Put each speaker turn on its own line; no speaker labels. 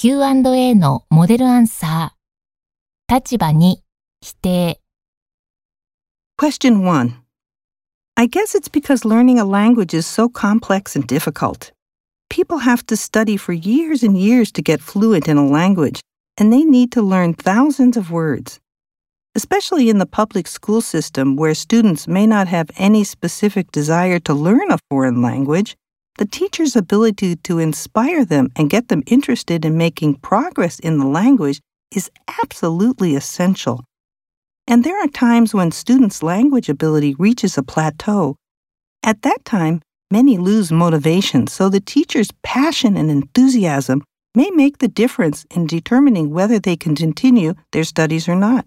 Q&A のモデルアンサー。立場に否定。
Question 1. I guess it's because learning a language is so complex and difficult. People have to study for years and years to get fluent in a language, and they need to learn thousands of words. Especially in the public school system where students may not have any specific desire to learn a foreign language, the teacher's ability to inspire them and get them interested in making progress in the language is absolutely essential. And there are times when students' language ability reaches a plateau. At that time, many lose motivation, so the teacher's passion and enthusiasm may make the difference in determining whether they can continue their studies or not.